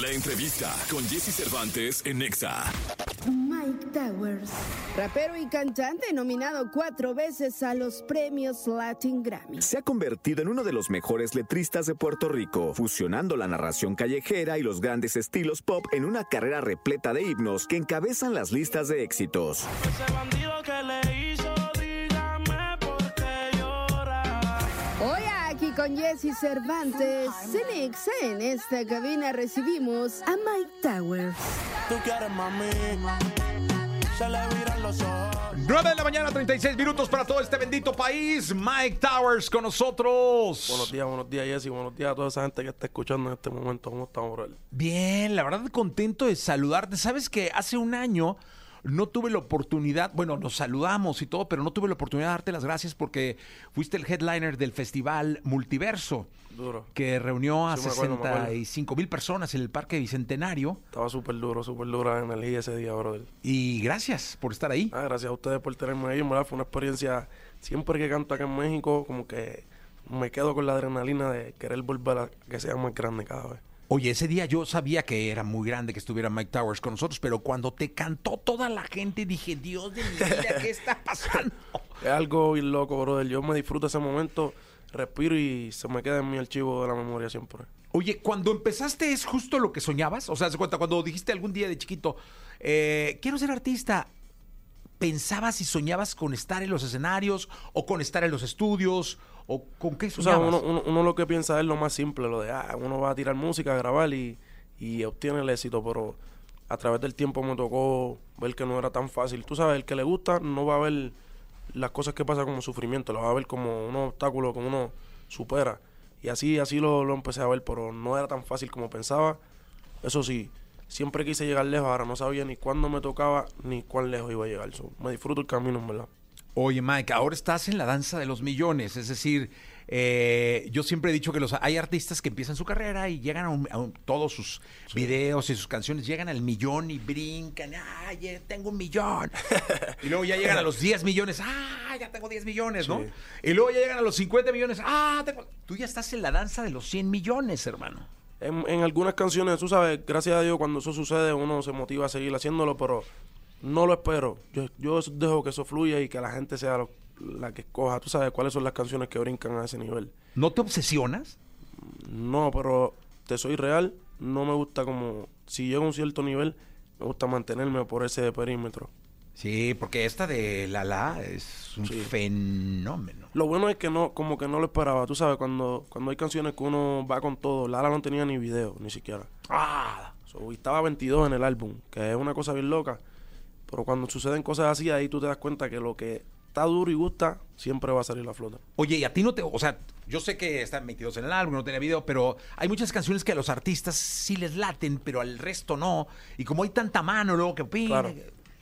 La entrevista con Jesse Cervantes en Nexa. Mike Towers, rapero y cantante nominado cuatro veces a los premios Latin Grammy. Se ha convertido en uno de los mejores letristas de Puerto Rico, fusionando la narración callejera y los grandes estilos pop en una carrera repleta de himnos que encabezan las listas de éxitos. Ese bandido que le con Jesse Cervantes, Cenix, en esta cabina recibimos a Mike Towers. Tú quieres mami, se le viran los ojos. 9 de la mañana, 36 minutos para todo este bendito país. Mike Towers con nosotros. Buenos días, buenos días, Jesse. Buenos días a toda esa gente que está escuchando en este momento. ¿Cómo estamos, bro? Bien, la verdad contento de saludarte. Sabes que hace un año no tuve la oportunidad, bueno, nos saludamos y todo, pero no tuve la oportunidad de darte las gracias porque fuiste el headliner del festival Multiverso, Duro. que reunió a Sí, me acuerdo, me acuerdo. 65 mil personas en el Parque Bicentenario. Estaba súper duro, súper dura la energía ese día, brother. Y gracias por estar ahí. Ah, gracias a ustedes por tenerme ahí, ¿verdad? Fue una experiencia. Siempre que canto acá en México, como que me quedo con la adrenalina de querer volver a que sea más grande cada vez. Oye, ese día yo sabía que era muy grande que estuviera Mike Towers con nosotros, pero cuando te cantó toda la gente dije, Dios de mi vida, ¿qué está pasando? Es algo bien loco, brother. Yo me disfruto ese momento, respiro y se me queda en mi archivo de la memoria siempre. Oye, cuando empezaste es justo lo que soñabas. O sea, se cuenta, cuando dijiste algún día de chiquito, eh, quiero ser artista, ¿pensabas y soñabas con estar en los escenarios o con estar en los estudios o con qué O sea, soñabas? uno, uno, uno lo que piensa es lo más simple, lo de, ah, uno va a tirar música, a grabar y, y obtiene el éxito, pero a través del tiempo me tocó ver que no era tan fácil. Tú sabes, el que le gusta no va a ver las cosas que pasan como sufrimiento, lo va a ver como un obstáculo que uno supera. Y así, así lo, lo empecé a ver, pero no era tan fácil como pensaba. Eso sí, siempre quise llegar lejos, ahora no sabía ni cuándo me tocaba ni cuán lejos iba a llegar. So, me disfruto el camino, en verdad. Oye, Mike, ahora estás en la danza de los millones. Es decir, eh, yo siempre he dicho que los hay artistas que empiezan su carrera y llegan a, un- a un- todos sus videos y sus canciones, llegan al millón y brincan. ¡Ay, ya tengo un millón! y luego ya llegan a los 10 millones. ¡Ah, ya tengo 10 millones, ¿no? Sí. Y luego ya llegan a los 50 millones. ¡Ah, tengo... Tú ya estás en la danza de los 100 millones, hermano. En, en algunas canciones, tú sabes, gracias a Dios, cuando eso sucede, uno se motiva a seguir haciéndolo, pero no lo espero. Yo, yo dejo que eso fluya y que la gente sea lo- la que escoja. Tú sabes cuáles son las canciones que brincan a ese nivel. ¿No te obsesionas? No, pero te soy real, no me gusta como, si llego a un cierto nivel, me gusta mantenerme por ese perímetro. Sí, porque esta de La La es un Sí. fenómeno. Lo bueno es que no, como que no lo esperaba. Tú sabes, cuando, cuando hay canciones que uno va con todo, Lara no tenía ni video, ni siquiera. ¡Ah! So, y estaba 22 en el álbum, que es una cosa bien loca. Pero cuando suceden cosas así, ahí tú te das cuenta que lo que está duro y gusta, siempre va a salir a flota. Oye, y a ti no te. O sea, yo sé que están 22 en el álbum, no tenía video, pero hay muchas canciones que a los artistas sí les laten, pero al resto no. Y como hay tanta mano, luego que opina. Claro.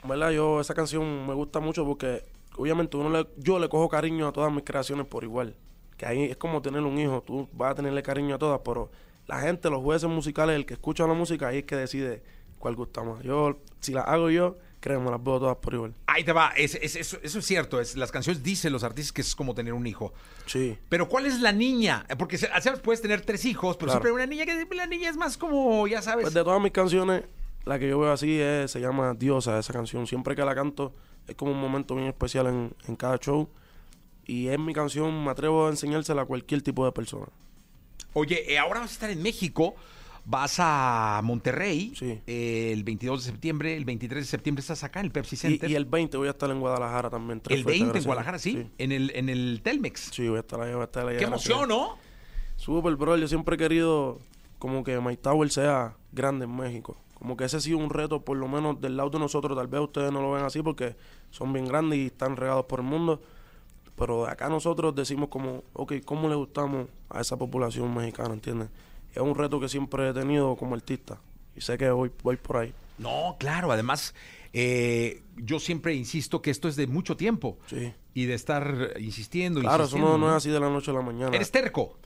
¿Verdad? Yo, esa canción me gusta mucho porque, obviamente, uno le- yo le cojo cariño a todas mis creaciones por igual. Que ahí es como tener un hijo, tú vas a tenerle cariño a todas, pero la gente, los jueces musicales, el que escucha la música, ahí es que decide cuál gusta más. Yo, si las hago yo, créeme, las veo todas por igual. Ahí te va, es- es- eso, eso es cierto. Es, las canciones dicen los artistas que es como tener un hijo. Sí. Pero ¿cuál es la niña? Porque sabes, puedes tener tres hijos, pero Claro. siempre hay una niña que la niña es más como, ya sabes. Pues de todas mis canciones, la que yo veo así es, se llama Diosa, esa canción. Siempre que la canto es como un momento bien especial en, en cada show. Y es mi canción, me atrevo a enseñársela a cualquier tipo de persona. Oye, eh, ahora vas a estar en México. Vas a Monterrey Sí. eh, el 22 de septiembre, el 23 de septiembre estás acá en el Pepsi Center. y el 20 voy a estar en Guadalajara también. el fechas, 20 en Guadalajara, sí, En, el, en el Telmex. Sí, voy a estar ahí, voy a estar ahí. ¡Qué emoción, ¿no? Súper, bro. Yo siempre he querido como que My Tower sea grande en México. Como que ese ha sido un reto, por lo menos del lado de nosotros. Tal vez ustedes no lo ven así porque son bien grandes y están regados por el mundo. Pero acá nosotros decimos como, ok, ¿cómo le gustamos a esa población mexicana, entiendes? Es un reto que siempre he tenido como artista. Y sé que voy, voy por ahí. No, claro, además, eh, yo siempre insisto que esto es de mucho tiempo. Sí. Y de estar insistiendo, Claro, eso insistiendo. no, no es así de la noche a la mañana. Eres terco.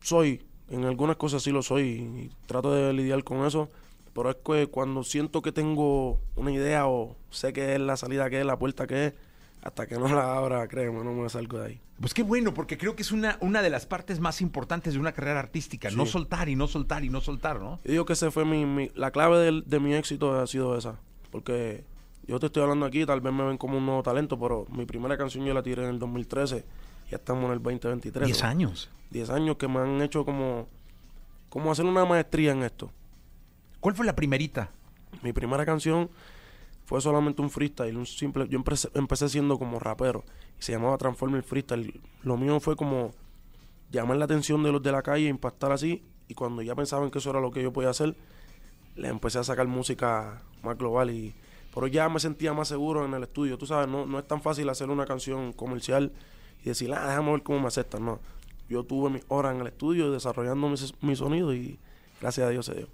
soy, en algunas cosas sí lo soy y trato de lidiar con eso, pero es que cuando siento que tengo una idea o sé que es la salida que es, la puerta que es, hasta que no la abra, créeme, no me salgo de ahí. Pues qué bueno, porque creo que es una, una de las partes más importantes de una carrera artística. No soltar y no soltar y no soltar, ¿no? Yo digo que ese fue mi, mi- la clave de, mi éxito ha sido esa. Porque yo te estoy hablando aquí, tal vez me ven como un nuevo talento, pero mi primera canción yo la tiré en el 2013. Ya estamos en el 2023. Diez ¿no? años. 10 años que me han hecho como, como hacer una maestría en esto. ¿Cuál fue la primerita? Mi primera canción fue solamente un freestyle, un simple. Yo empecé, empecé siendo como rapero y se llamaba Transformer Freestyle. Lo mío fue como llamar la atención de los de la calle, impactar así. Y cuando ya pensaban que eso era lo que yo podía hacer, le empecé a sacar música más global. y Pero ya me sentía más seguro en el estudio. Tú sabes, no, no es tan fácil hacer una canción comercial y decir, ah, déjame ver cómo me aceptan. No. Yo tuve mis horas en el estudio desarrollando mi, mi sonido y gracias a Dios se dio.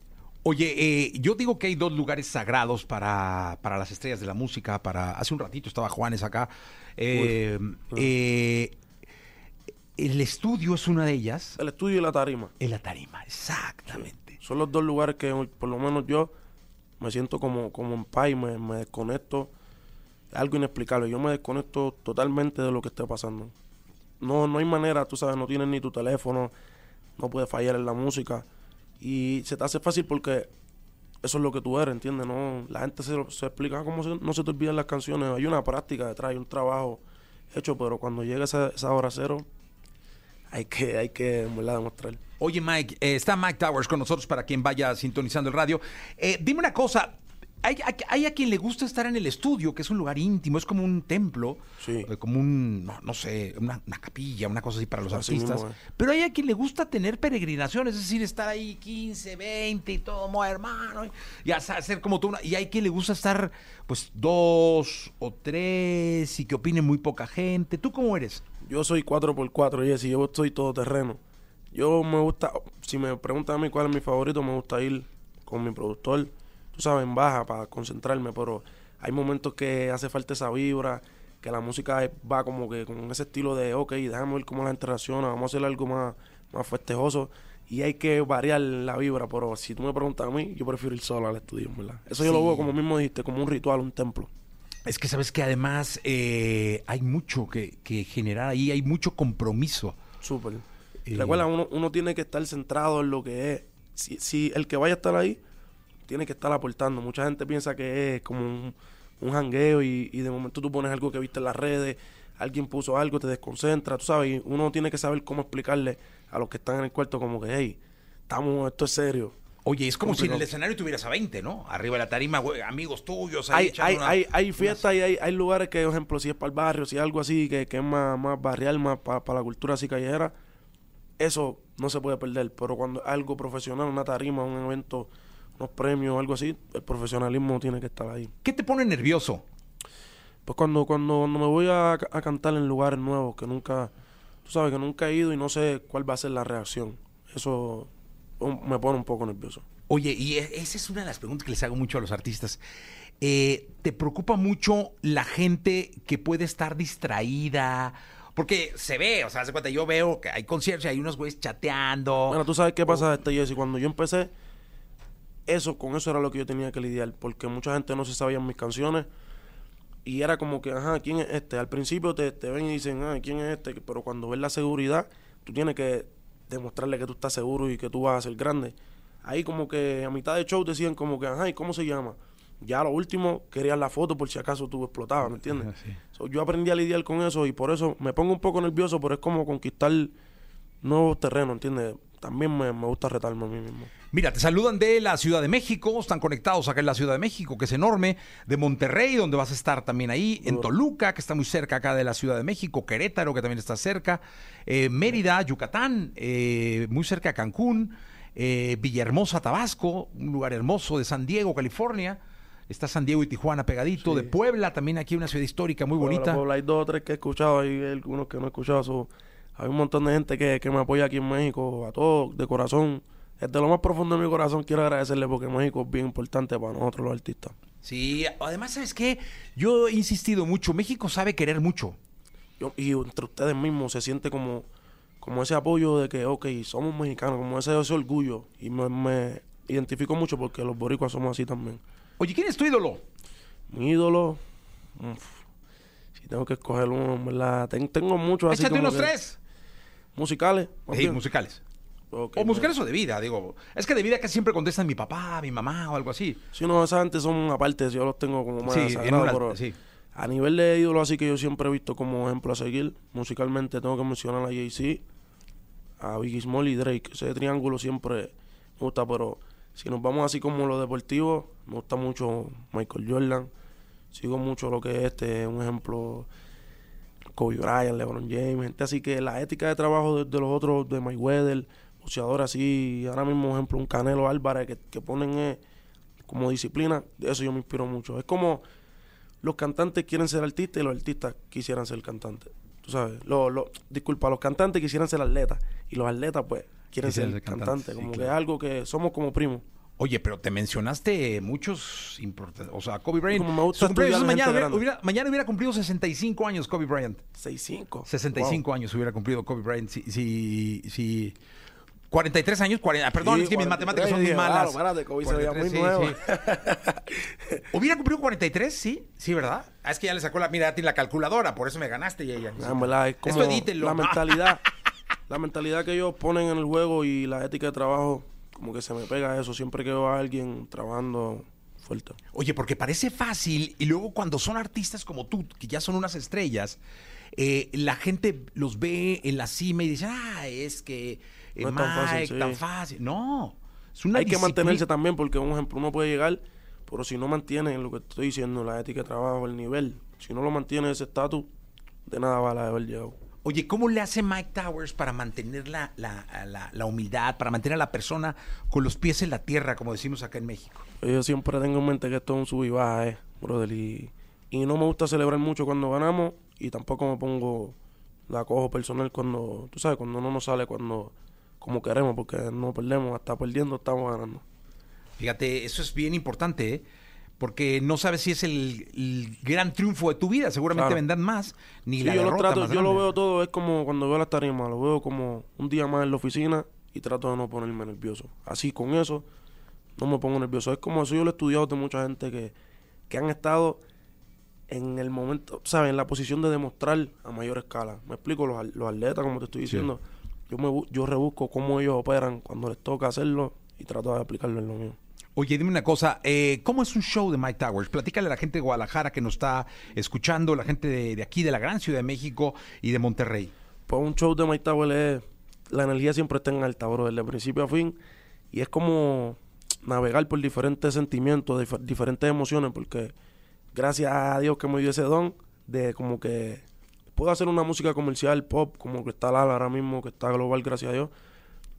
Oye, eh, yo digo que hay dos lugares sagrados para, para las estrellas de la música. Para hace un ratito estaba Juanes acá. Eh, eh, el estudio es una de ellas. El estudio y la tarima. En la tarima, exactamente. Son los dos lugares que por lo menos yo me siento como, como en paz y me, me desconecto. Es algo inexplicable. Yo me desconecto totalmente de lo que esté pasando. No, no hay manera, tú sabes, no tienes ni tu teléfono, no puedes fallar en la música. Y se te hace fácil porque eso es lo que tú eres, ¿entiendes? No, la gente se, se explica cómo se- no se te olvidan las canciones. Hay una práctica detrás, hay un trabajo hecho, pero cuando llega esa, esa hora cero, hay que, hay que, verdad, demostrar. Oye, Mike, eh, está Mike Towers con nosotros para quien vaya sintonizando el radio. Eh, dime una cosa. Hay, hay- hay a quien le gusta estar en el estudio, que es un lugar íntimo, es como un templo, Sí. eh, como un, no, no sé, una, una capilla, una cosa así para los Así artistas. mismo es. Pero hay a quien le gusta tener peregrinaciones, es decir, estar ahí 15, 20 y todo, mo, hermano, y hacer hacer como tú. una- Y hay quien le gusta estar, pues, dos o tres y que opine muy poca gente. ¿Tú cómo eres? Yo soy 4x4, Jesse, yo soy todoterreno. Yo me gusta, si me preguntan a mí cuál es mi favorito, me gusta ir con mi productor, tú sabes, en baja para concentrarme, pero hay momentos que hace falta esa vibra, que la música va como que con ese estilo de, ok, déjame ver cómo la gente reacciona, vamos a hacer algo más, más festejoso. Y hay que variar la vibra, pero si tú me preguntas a mí, yo prefiero ir solo al estudio, ¿verdad? Eso yo lo veo como mismo dijiste, como un ritual, un templo. Es que sabes que además eh, hay mucho que, que generar ahí, hay mucho compromiso. Súper. Eh, Recuerda, uno, uno tiene que estar centrado en lo que es. Si, si el que vaya a estar ahí, tiene que estar aportando. Mucha gente piensa que es como un, un jangueo y, y de momento tú pones algo que viste en las redes, alguien puso algo, te desconcentra, tú sabes, y uno tiene que saber cómo explicarle a los que están en el cuarto como que, hey, estamos, esto es serio. Oye, es como si en el escenario tuvieras a 20, ¿no? Arriba de la tarima, güey, amigos tuyos. ahí Hay, hay, una- hay, hay fiestas y hay, hay lugares que, por ejemplo, si es para el barrio, si es algo así, que, que es más, más barrial, más para la cultura así callejera, eso no se puede perder. Pero cuando algo profesional, una tarima, un evento, unos premios, algo así, el profesionalismo tiene que estar ahí. ¿Qué te pone nervioso? Pues cuando, cuando, cuando me voy a, a cantar en lugares nuevos que nunca, tú sabes que nunca he ido y no sé cuál va a ser la reacción, eso me pone un poco nervioso. Oye, y e- esa es una de las preguntas que les hago mucho a los artistas. Eh, ¿Te preocupa mucho la gente que puede estar distraída? Porque se ve, o sea, hace cuenta, yo veo que hay conciertos y hay unos güeyes chateando. Bueno, tú sabes qué pasa, este Jesse, cuando yo empecé, eso, con eso era lo que yo tenía que lidiar, porque mucha gente no se sabía mis canciones y era como que, ajá, ¿quién es este? Al principio te, te ven y dicen, ah, ¿quién es este? Pero cuando ves la seguridad, tú tienes que demostrarle que tú estás seguro y que tú vas a ser grande. Ahí como que a mitad de show decían como que, ajá, ¿y cómo se llama? Ya a lo último querían la foto por si acaso tú explotabas, ¿me entiendes? Sí. So, yo aprendí a lidiar con eso y por eso me pongo un poco nervioso, pero es como conquistar nuevos terrenos, ¿entiendes? También me, me gusta retarme a mí mismo. Mira, te saludan de la Ciudad de México, están conectados acá en la Ciudad de México, que es enorme, de Monterrey, donde vas a estar también ahí, en. Toluca, que está muy cerca acá de la Ciudad de México, Querétaro, que también está cerca, eh, Mérida, Yucatán, eh, muy cerca de Cancún, eh, Villahermosa, Tabasco, un lugar hermoso de San Diego, California. Está San Diego y Tijuana pegadito, de Puebla, también aquí una ciudad histórica muy bonita. Puebla, Puebla, hay dos o tres que he escuchado, hay algunos que no he escuchado. so, hay un montón de gente que, que me apoya aquí en México, a todos, de corazón. Desde lo más profundo de mi corazón quiero agradecerle porque México es bien importante para nosotros los artistas. Sí, además, ¿sabes qué? Yo he insistido mucho, México sabe querer mucho. Yo- y entre ustedes mismos se siente como, como ese apoyo de que, ok, somos mexicanos, como ese, ese orgullo. Y me, me identifico mucho porque los boricuas somos así también. Oye, ¿quién es tu ídolo? Mi ídolo, uf, Si tengo que escoger uno, ¿verdad? Ten- tengo muchos así Échate como unos que- tres. Musicales. Sí, bien. musicales. O musicales pues. o de vida, digo. Es que de vida casi siempre contestan mi papá, mi mamá o algo así. Sí, no, esa gente son aparte, yo los tengo como más Sí, una- pero sí. a nivel de ídolo así que yo siempre he visto como ejemplo a seguir, musicalmente tengo que mencionar a Jay-Z, a Biggie Small y Drake. Ese triángulo siempre me gusta, pero si nos vamos así como lo deportivo, me gusta mucho Michael Jordan. Sigo mucho lo que es este, un ejemplo, Kobe Bryant, LeBron James, gente así que la ética de trabajo de, de los otros, de Mayweather, boxeadores así, ahora mismo, por ejemplo, un Canelo Álvarez que, que ponen eh, como disciplina, de eso yo me inspiro mucho. Es como los cantantes quieren ser artistas y los artistas quisieran ser cantantes. Tú sabes, lo, lo, disculpa, los cantantes quisieran ser atletas y los atletas pues quieren Quisieran ser ser cantantes, cantantes, sí, como que es algo que somos como primos. Oye, pero te mencionaste muchos importantes. O sea, Kobe Bryant. Como me gusta es hubiera, mañana hubiera cumplido 65 años Kobe Bryant. 6'5". 65 años hubiera cumplido Kobe Bryant. Si, si, si 43 años, 40, perdón, Sí, es que mis 43, matemáticas son muy malas. claro, espérate, Kobe se veía muy 43, sí. ¿Hubiera cumplido 43? Sí, sí, ¿verdad? Ah, es que ya le sacó la, mira, a ti la calculadora, por eso me ganaste. Ya. Ah, verdad, es como Esto edítenlo. la mentalidad, la mentalidad que ellos ponen en el juego y la ética de trabajo, como que se me pega eso siempre que veo a alguien trabajando fuerte. Oye, porque parece fácil y luego cuando son artistas como tú, que ya son unas estrellas, eh, la gente los ve en la cima y dice, ah, es que eh, No es tan fácil, sí. tan fácil. No, es una Hay que mantenerse también porque, un ejemplo, uno puede llegar, pero si no mantiene lo que estoy diciendo, la ética de trabajo, el nivel, si no lo mantiene ese estatus, de nada vale haber llegado. Oye, ¿cómo le hace Mike Towers para mantener la, la, la- la humildad, para mantener a la persona con los pies en la tierra, como decimos acá en México? Yo siempre tengo en mente que esto es un sub y baja, eh, brother. Y, y no me gusta celebrar mucho cuando ganamos y tampoco me pongo la cojo personal cuando, tú sabes, cuando no nos sale cuando como queremos, porque no perdemos, hasta perdiendo estamos ganando. Fíjate, eso es bien importante, ¿eh? Porque no sabes si es el, el gran triunfo de tu vida. Seguramente Claro. vendrán más, ni Sí, la yo lo trato, más yo lo veo todo, es como cuando veo las tarimas, lo veo como un día más en la oficina y trato de no ponerme nervioso. Así con eso, no me pongo nervioso. Es como eso yo lo he estudiado de mucha gente que, que han estado en el momento, ¿sabes? En la posición de demostrar a mayor escala. Me explico, los, los atletas, como te estoy diciendo, yo, me, yo rebusco cómo ellos operan cuando les toca hacerlo y trato de aplicarlo en lo mío. Oye, dime una cosa, eh, ¿cómo es un show de Mike Towers? Platícale a la gente de Guadalajara que nos está escuchando, la gente de, de aquí, de la gran Ciudad de México y de Monterrey. Pues un show de Mike Tower es. La energía siempre está en alta, bro, desde principio a fin. Y es como navegar por diferentes sentimientos, dif- diferentes emociones, porque gracias a Dios que me dio ese don de como que puedo hacer una música comercial, pop, como que está Lala ahora mismo, que está global, gracias a Dios.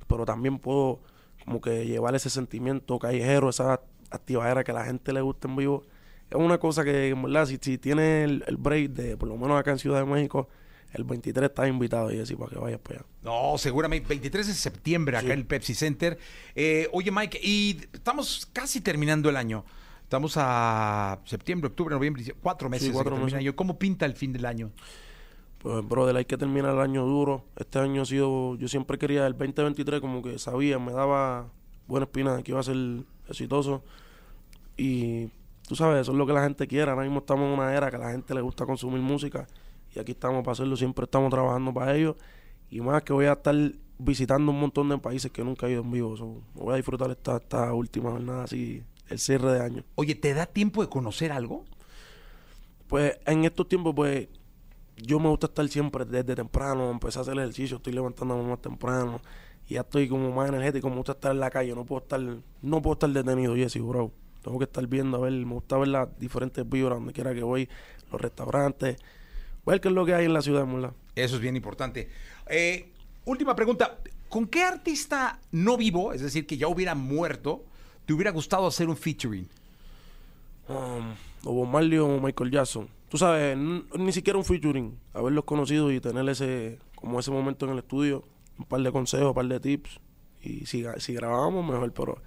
Pero también puedo como que llevar ese sentimiento callejero, esa activadera que a la gente le gusta en vivo. Es una cosa que, en verdad, si, si tiene el, el break de, por lo menos acá en Ciudad de México, el 23 está invitado y así para que vayas para allá. No, seguramente 23 de septiembre acá Sí. en el Pepsi Center. Eh, oye, Mike, y estamos casi terminando el año. Estamos a septiembre, octubre, noviembre, cuatro meses. cuatro el año. ¿Cómo pinta el fin del año? Pues, brother, hay que terminar el año duro. Este año ha sido, yo siempre quería, el 2023 como que sabía, me daba buena espina de que iba a ser exitoso. Y tú sabes, eso es lo que la gente quiere. Ahora mismo estamos en una era que a la gente le gusta consumir música y aquí estamos para hacerlo, siempre estamos trabajando para ello. Y más que voy a estar visitando un montón de países que nunca he ido en vivo. So, voy a disfrutar esta, esta última jornada así, el cierre de año. Oye, ¿te da tiempo de conocer algo? Pues en estos tiempos, pues yo me gusta estar siempre desde temprano, empecé a hacer ejercicio, estoy levantándome más temprano y ya estoy como más energético, me gusta estar en la calle, no puedo estar, no puedo estar detenido, Jesse, bro. Tengo que estar viendo, a ver, me gusta ver las diferentes vibras donde quiera que voy, los restaurantes, ver qué es lo que hay en la ciudad, ¿verdad? Eso es bien importante. Eh, última pregunta. ¿Con qué artista no vivo, es decir, que ya hubiera muerto, te hubiera gustado hacer un featuring? Um, o Bob Marley o Michael Jackson. Tú sabes, n- ni siquiera un featuring, haberlos conocido y tener ese, como ese momento en el estudio, un par de consejos, un par de tips. Y si, si grabábamos, mejor, pero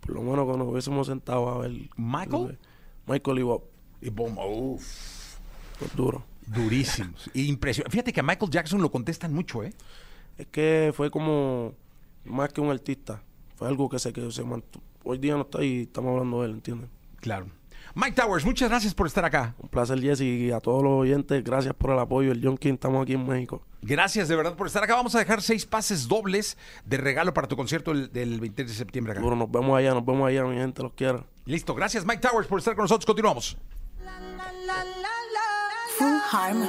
por lo menos que nos hubiésemos sentado a ver. ¿Michael? Michael y Bob, Y boom, uf, pues duro. durísimos. Impresionante. Fíjate que a Michael Jackson lo contestan mucho, ¿eh? Es que fue como más que un artista, fue algo que se, que se mantuvo. Hoy día no está ahí, estamos hablando de él, ¿entiendes? Claro. Mike Towers, muchas gracias por estar acá. Un placer, Jesse, y a todos los oyentes, gracias por el apoyo. El John King, estamos aquí en México. Gracias de verdad por estar acá. Vamos a dejar seis pases dobles de regalo para tu concierto el- del 23 de septiembre acá. Seguro, nos vemos allá, nos vemos allá, mi gente, los quiero. Listo, gracias Mike Towers por estar con nosotros. Continuamos. Full Harmony.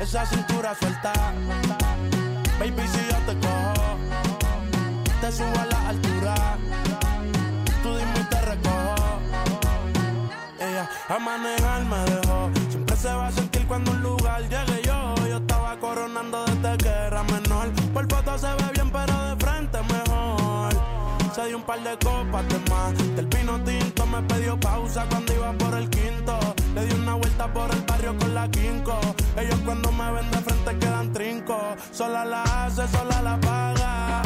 esa cintura suelta. Baby, si yo te cojo, te subo a la altura. Tú dime y te recojo. Ella a manejar me dejó. Siempre se va a sentir cuando un lugar llegue yo. Yo estaba coronando desde que era menor. Por foto se ve bien, pero de frente mejor. Se dio un par de copas de más. Del vino tinto me pidió pausa cuando Ellos cuando me ven de frente quedan trinco. Sola la hace, sola la paga.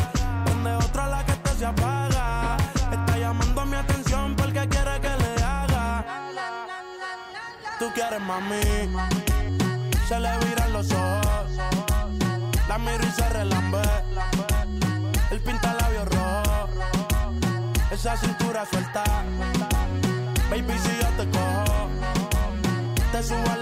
Donde otra la que te se apaga. Está llamando mi atención porque quiere que le haga. Tú quieres mami. Se le viran los ojos. La miro y se relambe. El pinta labios rojo. Esa cintura suelta. Baby, si yo te cojo, te subo a la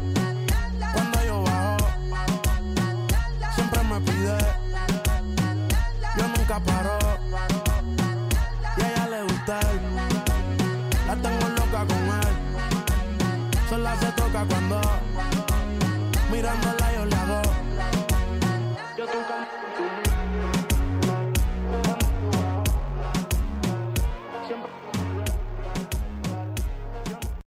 Yo nunca paro. Y a ella le gusta él. La tengo loca con él. Sola se toca cuando mirándola